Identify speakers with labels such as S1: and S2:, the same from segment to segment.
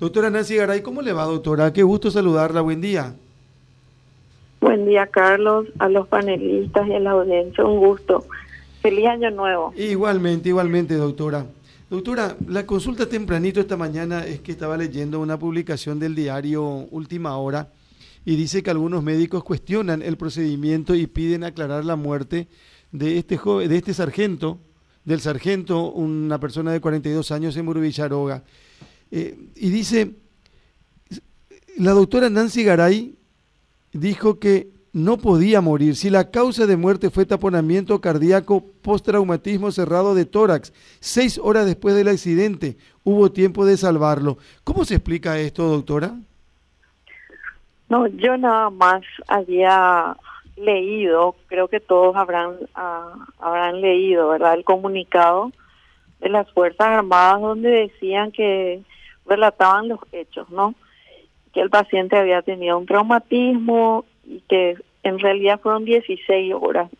S1: Doctora Nancy Garay, ¿cómo le va, doctora? Qué gusto saludarla, buen día.
S2: Buen día, Carlos, a los panelistas y a la audiencia, un gusto. Feliz año nuevo.
S1: Igualmente, igualmente, doctora. Doctora, la consulta tempranito esta mañana es que estaba leyendo una publicación del diario Última Hora y dice que algunos médicos cuestionan el procedimiento y piden aclarar la muerte de este joven, de este sargento, del sargento, una persona de 42 años en Murubicharoga. Eh, y dice, la doctora Nancy Garay dijo que no podía morir si la causa de muerte fue taponamiento cardíaco postraumatismo cerrado de tórax. Seis horas después del accidente hubo tiempo de salvarlo. ¿Cómo se explica esto, doctora?
S2: No, yo nada más había leído, creo que todos habrán ah, habrán leído, ¿verdad? El comunicado de las Fuerzas Armadas donde decían que relataban los hechos, ¿no? Que el paciente había tenido un traumatismo y que en realidad fueron 16 horas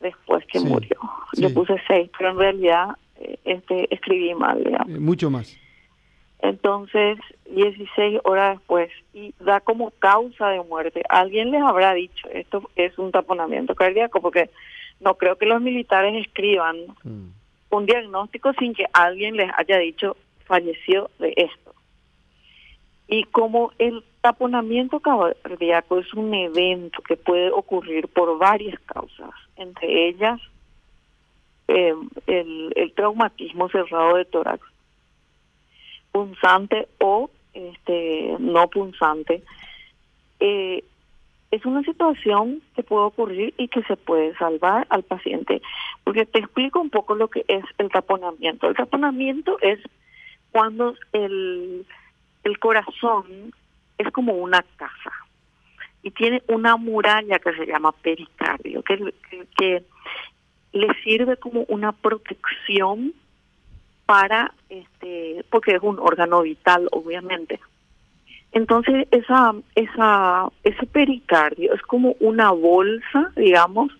S2: después que murió. Le puse 6, pero en realidad eh, este escribí mal, digamos.
S1: Eh, mucho más.
S2: Entonces, 16 horas después, y da como causa de muerte. Alguien les habrá dicho, esto es un taponamiento cardíaco, porque no creo que los militares escriban mm. un diagnóstico sin que alguien les haya dicho falleció de esto. Y como el taponamiento cardíaco es un evento que puede ocurrir por varias causas, entre ellas eh, el, traumatismo cerrado de tórax, punzante o este no punzante, eh, es una situación que puede ocurrir y que se puede salvar al paciente. Porque te explico un poco lo que es el taponamiento. El taponamiento es cuando el, el corazón es como una casa y tiene una muralla que se llama pericardio, que, que le sirve como una protección para este porque es un órgano vital obviamente. Entonces esa esa ese pericardio es como una bolsa digamos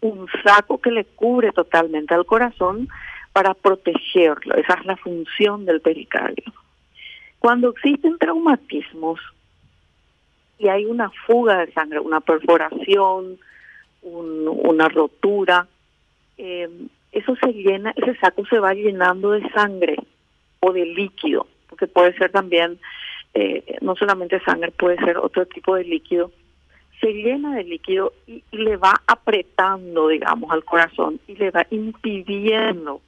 S2: un saco que le cubre totalmente al corazón para protegerlo esa es la función del pericardio cuando existen traumatismos y hay una fuga de sangre una perforación una rotura eh, eso se llena, ese saco se va llenando de sangre o de líquido, porque puede ser también, eh, no solamente sangre, puede ser otro tipo de líquido. Se llena de líquido y, le va apretando, digamos, al corazón y le va impidiendo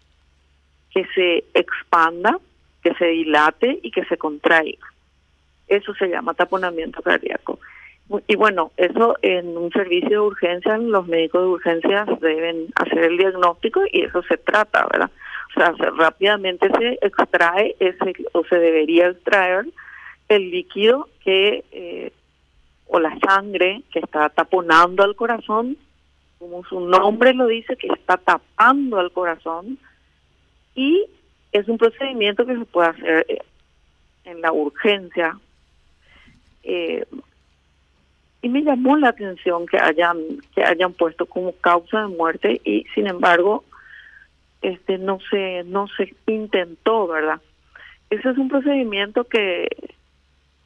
S2: que se expanda, que se dilate y que se contraiga. Eso se llama taponamiento cardíaco. Y bueno, eso en un servicio de urgencia, los médicos de urgencias deben hacer el diagnóstico y eso se trata, ¿verdad? O sea, rápidamente se extrae ese, o se debería extraer el líquido que, eh, o la sangre que está taponando al corazón, como su nombre lo dice, que está tapando al corazón, y es un procedimiento que se puede hacer eh, en la urgencia. Eh, y me llamó la atención que hayan que hayan puesto como causa de muerte y sin embargo este no se no se intentó verdad ese es un procedimiento que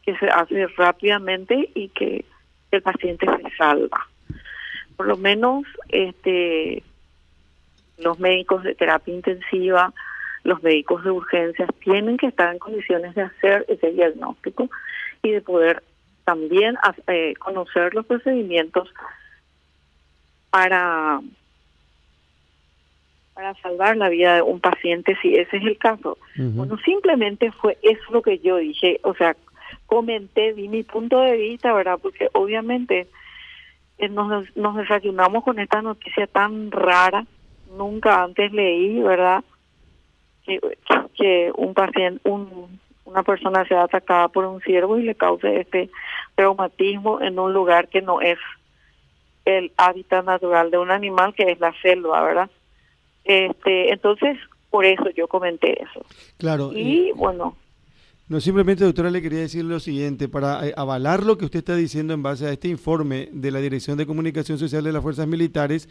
S2: que se hace rápidamente y que el paciente se salva por lo menos este los médicos de terapia intensiva los médicos de urgencias tienen que estar en condiciones de hacer ese diagnóstico y de poder también eh, conocer los procedimientos para para salvar la vida de un paciente si ese es el caso. Bueno, simplemente fue eso lo que yo dije, o sea, comenté, di mi punto de vista, ¿verdad? Porque obviamente eh, nos, nos desayunamos con esta noticia tan rara, nunca antes leí, ¿verdad? Que, que un paciente, un una persona sea atacada por un ciervo y le cause este traumatismo en un lugar que no es el hábitat natural de un animal, que es la selva, ¿verdad? Este, entonces, por eso yo comenté eso.
S1: Claro.
S2: Y bueno.
S1: No, simplemente, doctora, le quería decir lo siguiente, para eh, avalar lo que usted está diciendo en base a este informe de la Dirección de Comunicación Social de las Fuerzas Militares,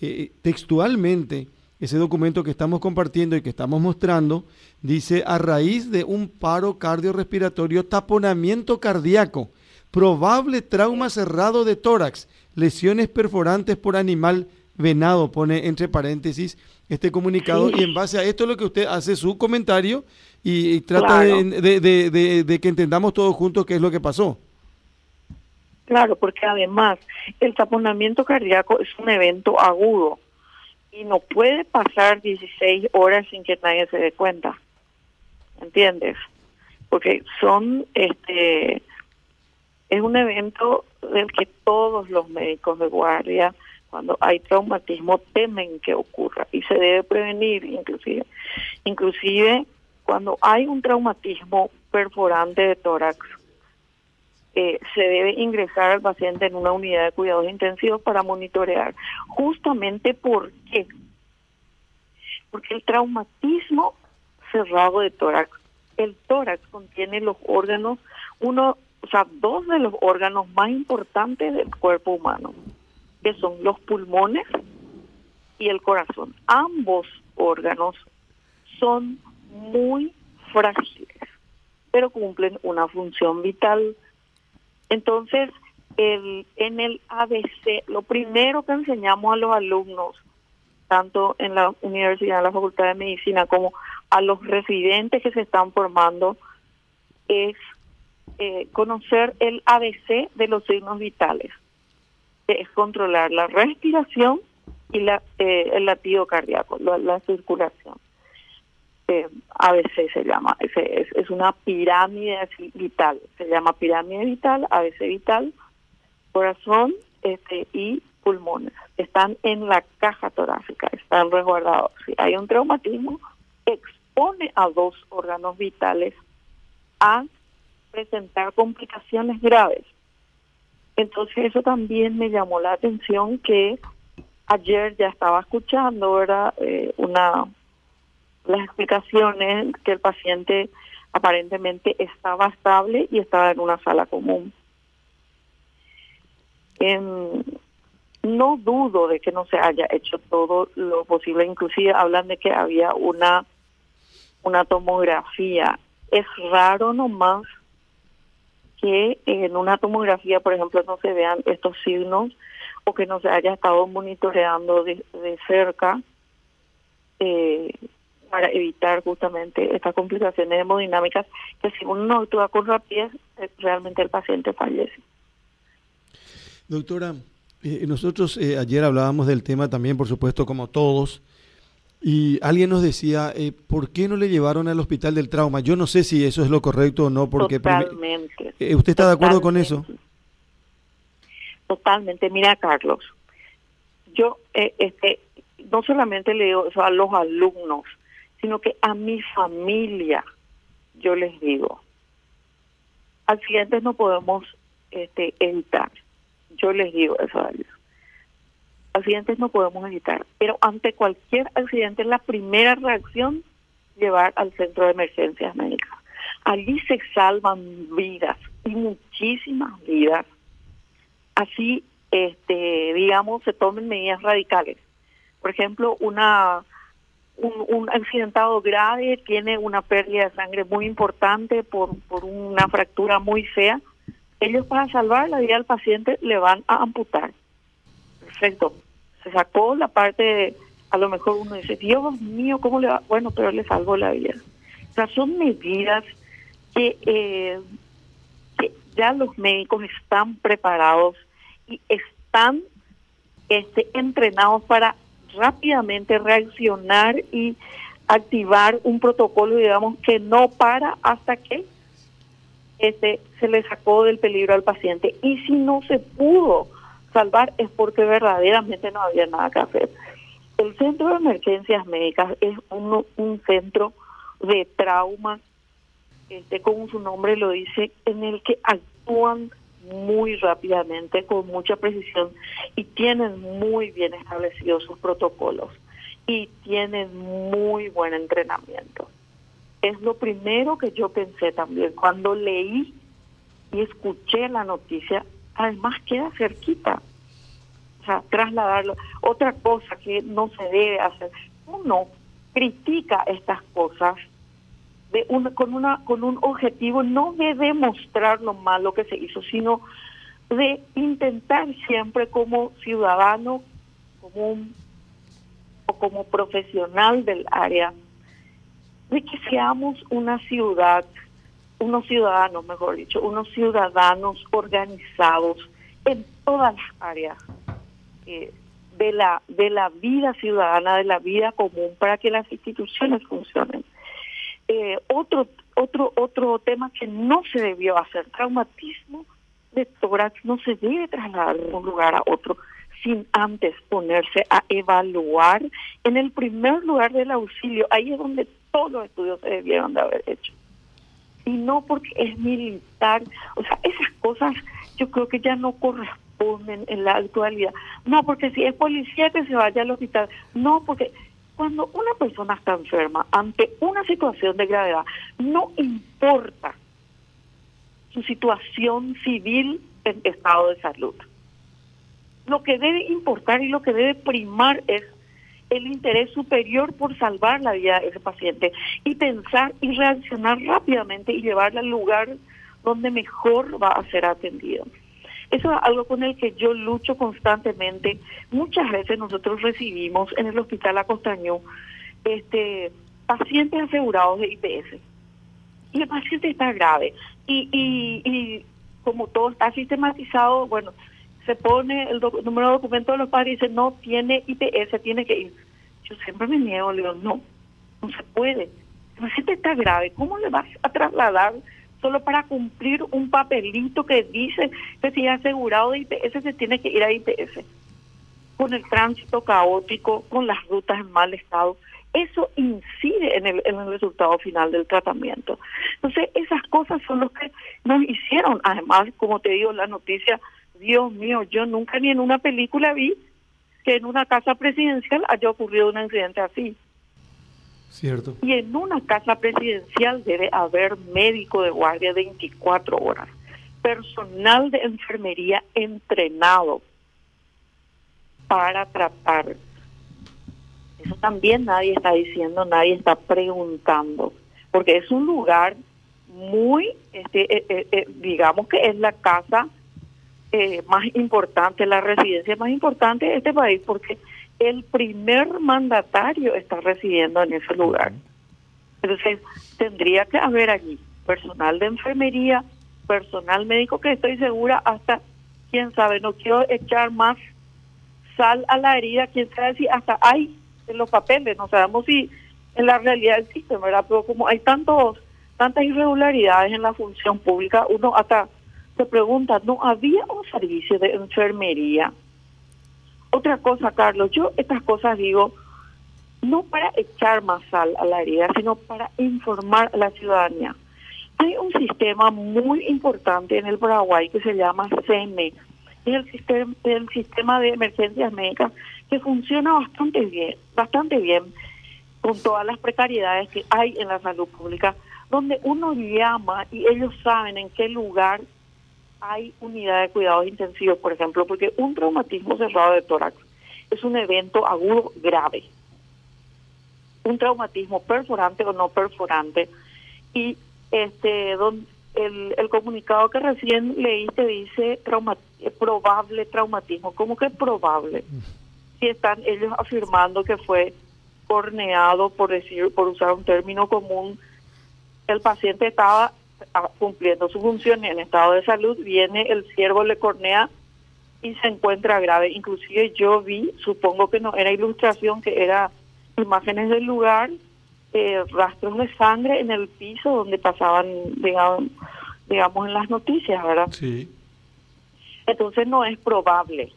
S1: eh, textualmente ese documento que estamos compartiendo y que estamos mostrando, dice a raíz de un paro cardiorrespiratorio, taponamiento cardíaco, probable trauma cerrado de tórax, lesiones perforantes por animal venado, pone entre paréntesis este comunicado y en base a esto es lo que usted hace su comentario y, trata de, que entendamos todos juntos qué es lo que pasó.
S2: Claro, porque además el taponamiento cardíaco es un evento agudo y no puede pasar 16 horas sin que nadie se dé cuenta. ¿Entiendes? Porque son, este, es un evento del que todos los médicos de guardia cuando hay traumatismo temen que ocurra y se debe prevenir inclusive. Inclusive cuando hay un traumatismo perforante de tórax, eh, se debe ingresar al paciente en una unidad de cuidados intensivos para monitorear. Justamente por qué? Porque el traumatismo cerrado de tórax, el tórax contiene los órganos, uno, o sea, dos de los órganos más importantes del cuerpo humano que son los pulmones y el corazón. Ambos órganos son muy frágiles, pero cumplen una función vital. Entonces, el, en el ABC, lo primero que enseñamos a los alumnos, tanto en la universidad, en la Facultad de Medicina, como a los residentes que se están formando, es eh, conocer el ABC de los signos vitales es controlar la respiración y la, eh, el latido cardíaco, la, circulación. Eh, ABC se llama, es, es, una pirámide vital, se llama pirámide vital, ABC vital, corazón este, y pulmones. Están en la caja torácica, están resguardados. Si hay un traumatismo, expone a dos órganos vitales a presentar complicaciones graves entonces eso también me llamó la atención que ayer ya estaba escuchando, ¿verdad? Eh, una las explicaciones que el paciente aparentemente estaba estable y estaba en una sala común. no dudo de que no se haya hecho todo lo posible, inclusive hablan de que había una una tomografía. Es raro nomás que en una tomografía, por ejemplo, no se vean estos signos o que no se haya estado monitoreando de, cerca eh, para evitar justamente estas complicaciones hemodinámicas que si uno no actúa con rapidez, eh, realmente el paciente fallece.
S1: Doctora, eh, nosotros ayer hablábamos del tema también, por supuesto, como todos, y alguien nos decía, eh, ¿por qué no le llevaron al hospital del trauma? Yo no sé si eso es lo correcto o no, porque...
S2: Totalmente.
S1: Eh, ¿Usted está de acuerdo con eso?
S2: Totalmente. Mira, Carlos, yo eh, este, no solamente le digo eso a los alumnos, sino que a mi familia yo les digo, accidentes no podemos este, evitar. Yo les digo eso a ellos accidentes no podemos evitar, pero ante cualquier accidente la primera reacción llevar al centro de emergencias médicas. Allí se salvan vidas y muchísimas vidas. Así, este, digamos, se tomen medidas radicales. Por ejemplo, una un, accidentado grave tiene una pérdida de sangre muy importante por, por una fractura muy fea. Ellos para salvar la vida del paciente le van a amputar perfecto. Se sacó la parte, a lo mejor uno dice, Dios mío, ¿cómo le va? Bueno, pero le salvó la vida. O sea, son medidas que, eh, que ya los médicos están preparados y están este, entrenados para rápidamente reaccionar y activar un protocolo, digamos, que no para hasta que este, se le sacó del peligro al paciente. Y si no se pudo salvar es porque verdaderamente no había nada que hacer. El centro de emergencias médicas es un, un centro de trauma, este, como su nombre lo dice, en el que actúan muy rápidamente, con mucha precisión y tienen muy bien establecidos sus protocolos y tienen muy buen entrenamiento. Es lo primero que yo pensé también cuando leí y escuché la noticia además queda cerquita. O sea, trasladarlo. Otra cosa que no se debe hacer, uno critica estas cosas de con, una, con un objetivo no de demostrar lo malo que se hizo, sino de intentar siempre como ciudadano común o como profesional del área, de que seamos una ciudad, unos ciudadanos, mejor dicho, unos ciudadanos organizados en todas las áreas eh, de la de la vida ciudadana, de la vida común, para que las instituciones funcionen. Eh, otro otro otro tema que no se debió hacer, traumatismo de tórax no se debe trasladar de un lugar a otro sin antes ponerse a evaluar en el primer lugar del auxilio. Ahí es donde todos los estudios se debieron de haber hecho. Y no porque es militar. O sea, esas cosas yo creo que ya no corresponden en la actualidad. No, porque si es policía que se vaya al hospital. No, porque cuando una persona está enferma ante una situación de gravedad, no importa su situación civil en estado de salud. Lo que debe importar y lo que debe primar es el interés superior por salvar la vida de ese paciente y pensar y reaccionar rápidamente y llevarla al lugar donde mejor va a ser atendido. Eso es algo con el que yo lucho constantemente. Muchas veces nosotros recibimos en el hospital Acostañó este, pacientes asegurados de IPS y el paciente está grave y, y como todo está sistematizado, bueno, se pone el número de documento de los padres y dice no tiene IPS, tiene que ir. Yo siempre me niego, le digo, no, no se puede. El paciente está grave, ¿cómo le vas a trasladar solo para cumplir un papelito que dice que si es asegurado de IPS se tiene que ir a IPS? Con el tránsito caótico, con las rutas en mal estado eso incide en el, resultado final del tratamiento. Entonces, esas cosas son lo que nos hicieron. Además, como te digo, la noticia, Dios mío, yo nunca ni en una película vi que en una casa presidencial haya ocurrido un incidente así.
S1: Cierto.
S2: Y en una casa presidencial debe haber médico de guardia 24 horas, personal de enfermería entrenado para tratar eso también nadie está diciendo, nadie está preguntando, porque es un lugar muy, este, eh, eh, eh, digamos que es la casa más importante, la residencia más importante de este país, porque el primer mandatario está residiendo en ese lugar. Entonces, tendría que haber allí personal de enfermería, personal médico, que estoy segura hasta, quién sabe, no quiero echar más sal a la herida, quién sabe si hasta hay en los papeles, no sabemos si en la realidad existe, ¿verdad? Pero como hay tantos tantas irregularidades en la función pública, uno hasta se pregunta, ¿no había un servicio de enfermería? Otra cosa, Carlos, yo estas cosas digo no para echar más sal a la herida, sino para informar a la ciudadanía. Hay un sistema muy importante en el Paraguay que se llama CEME, es el sistema, el sistema de emergencias médicas que funciona bastante bien, bastante bien con todas las precariedades que hay en la salud pública, donde uno llama y ellos saben en qué lugar hay unidad de cuidados intensivos, por ejemplo, porque un traumatismo cerrado de tórax es un evento agudo grave. Un traumatismo perforante o no perforante. Y este don, el, comunicado que recién leíste dice trauma, probable traumatismo. ¿Cómo que probable? Si están ellos afirmando que fue corneado, por decir, por usar un término común, el paciente estaba cumpliendo su función en estado de salud, viene el ciervo, le cornea y se encuentra grave. Inclusive yo vi, supongo que no era ilustración, que era imágenes del lugar, eh, rastros de sangre en el piso donde pasaban, digamos, digamos, en las noticias, ¿verdad?
S1: Sí.
S2: Entonces no es probable.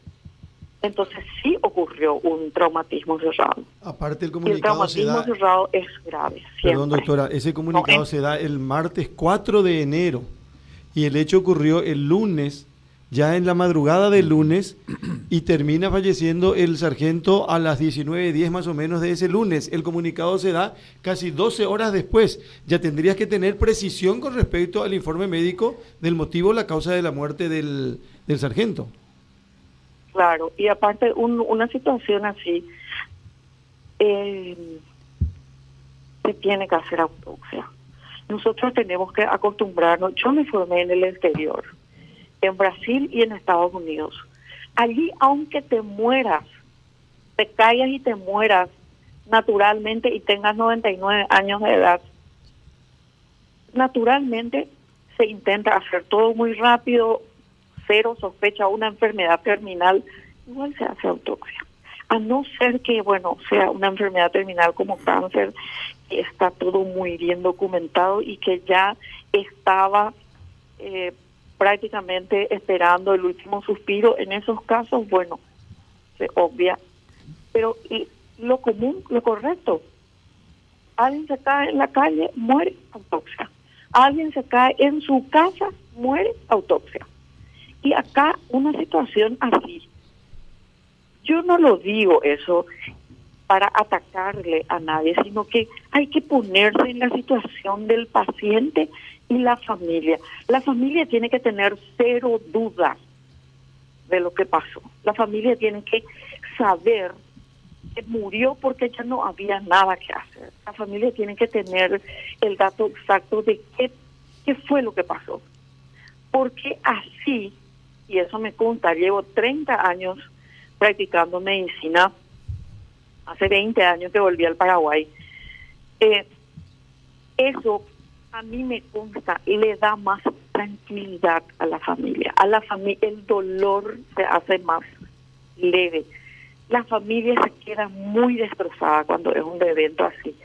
S2: Entonces sí ocurrió un traumatismo cerrado.
S1: Aparte el comunicado
S2: el traumatismo cerrado es grave.
S1: Perdón, doctora, ese comunicado se da el martes 4 de enero y el hecho ocurrió el lunes ya en la madrugada del lunes y termina falleciendo el sargento a las 19.10 más o menos de ese lunes. El comunicado se da casi 12 horas después. Ya tendrías que tener precisión con respecto al informe médico del motivo, la causa de la muerte del, del sargento.
S2: Claro, y aparte una situación así, eh, se tiene que hacer autopsia. Nosotros tenemos que acostumbrarnos. Yo me formé en el exterior, en Brasil y en Estados Unidos. Allí, aunque te mueras, te caigas y te mueras naturalmente y tengas 99 años de edad, naturalmente se intenta hacer todo muy rápido, cero sospecha una enfermedad terminal, igual se hace autopsia. A no ser que, bueno, sea una enfermedad terminal como cáncer, que está todo muy bien documentado y que ya estaba eh, prácticamente esperando el último suspiro. En esos casos, bueno, se obvia. Pero lo común, lo correcto, alguien se cae en la calle, muere, autopsia. Alguien se cae en su casa, muere, autopsia. Y acá una situación así. Yo no lo digo eso para atacarle a nadie, sino que hay que ponerse en la situación del paciente y la familia. La familia tiene que tener cero dudas de lo que pasó. La familia tiene que saber que murió porque ya no había nada que hacer. La familia tiene que tener el dato exacto de qué, qué fue lo que pasó. Porque así, y eso me consta, llevo 30 años practicando medicina, hace 20 años que volví al Paraguay, eh, eso a mí me consta y le da más tranquilidad a la familia. A la familia el dolor se hace más leve. La familia se queda muy destrozada cuando es un evento así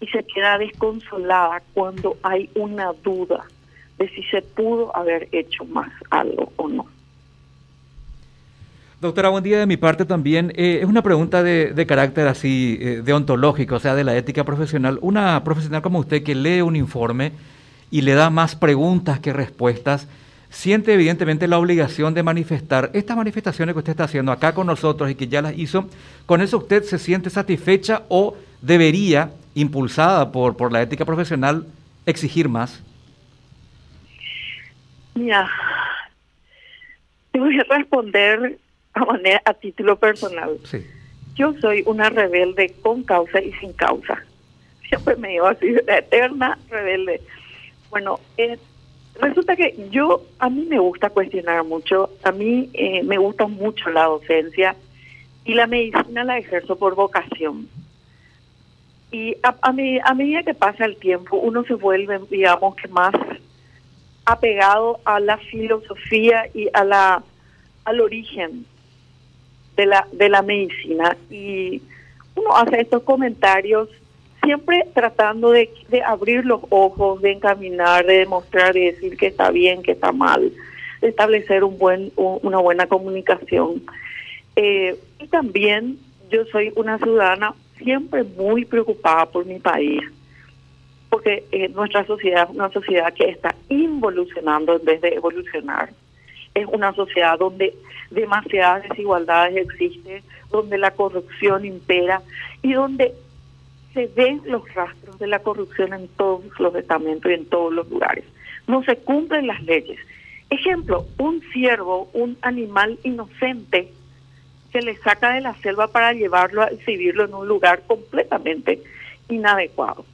S2: y se queda desconsolada cuando hay una duda de si se pudo haber hecho más algo o no.
S3: Doctora, buen día de mi parte también. Eh, es una pregunta de, carácter así, eh, deontológico, o sea, de la ética profesional. Una profesional como usted que lee un informe y le da más preguntas que respuestas, siente evidentemente la obligación de manifestar estas manifestaciones que usted está haciendo acá con nosotros y que ya las hizo. ¿Con eso usted se siente satisfecha o debería, impulsada por, por la ética profesional, exigir más?
S2: Mira, te voy responder a manera a título personal. Yo soy una rebelde con causa y sin causa. Siempre me digo así, la eterna rebelde. Bueno, eh, resulta que yo, a mí me gusta cuestionar mucho, a mí eh, me gusta mucho la docencia y la medicina la ejerzo por vocación. Y a, a, a medida que pasa el tiempo, uno se vuelve, digamos que más apegado a la filosofía y a la al origen de la, de la medicina y uno hace estos comentarios siempre tratando de, abrir los ojos, de encaminar, de demostrar y decir que está bien, que está mal, de establecer un buen, una buena comunicación. Eh, y también yo soy una ciudadana siempre muy preocupada por mi país, porque eh, nuestra sociedad es una sociedad que está involucionando en vez de evolucionar. Es una sociedad donde demasiadas desigualdades existen, donde la corrupción impera y donde se ven los rastros de la corrupción en todos los estamentos y en todos los lugares. No se cumplen las leyes. Ejemplo, un ciervo, un animal inocente, se le saca de la selva para llevarlo a exhibirlo en un lugar completamente inadecuado.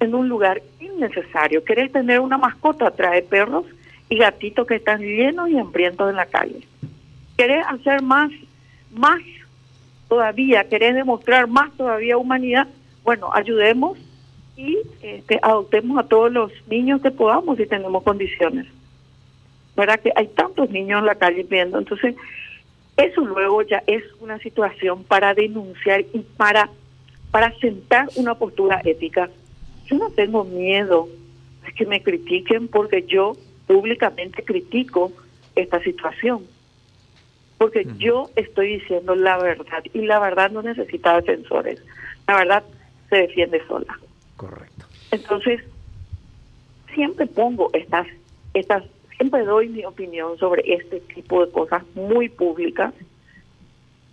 S2: En un lugar innecesario. ¿Querés tener una mascota? Trae perros y gatitos que están llenos y hambrientos en la calle. ¿Querés hacer más, más todavía, querés demostrar más todavía humanidad? Bueno, ayudemos y este, adoptemos a todos los niños que podamos si tenemos condiciones. ¿Verdad que hay tantos niños en la calle viendo? Entonces, eso luego ya es una situación para denunciar y para, para sentar una postura ética. Yo no tengo miedo a que me critiquen porque yo públicamente critico esta situación. Porque yo estoy diciendo la verdad y la verdad no necesita defensores. La verdad se defiende sola.
S3: Correcto.
S2: Entonces, siempre pongo estas, estas, siempre doy mi opinión sobre este tipo de cosas muy públicas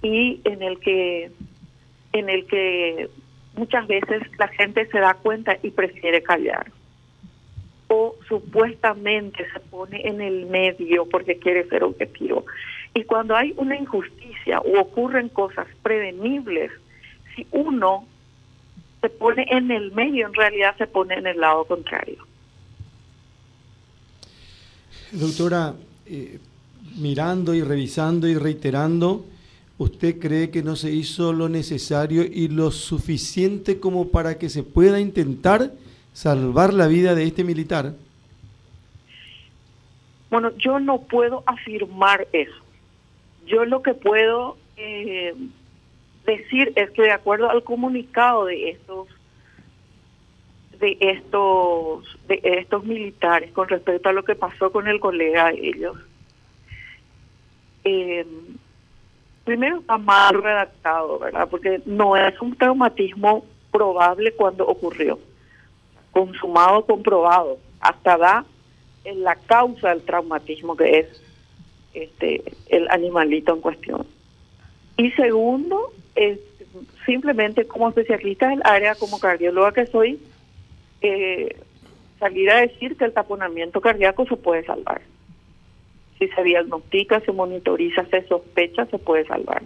S2: y en el que, en el que muchas veces la gente se da cuenta y prefiere callar supuestamente se pone en el medio porque quiere ser objetivo. Y cuando hay una injusticia o ocurren cosas prevenibles, si uno se pone en el medio, en realidad se pone en el lado contrario.
S1: Doctora, eh, mirando y revisando y reiterando, ¿usted cree que no se hizo lo necesario y lo suficiente como para que se pueda intentar salvar la vida de este militar?
S2: Bueno, yo no puedo afirmar eso. Yo lo que puedo eh, decir es que de acuerdo al comunicado de estos de estos de estos militares con respecto a lo que pasó con el colega de ellos eh, primero está mal redactado verdad porque no es un traumatismo probable cuando ocurrió consumado comprobado hasta da en la causa del traumatismo que es este el animalito en cuestión y segundo es simplemente como especialista del área, como cardióloga que soy, eh, salir a decir que el taponamiento cardíaco se puede salvar. Si se diagnostica, se monitoriza, se sospecha, se puede salvar.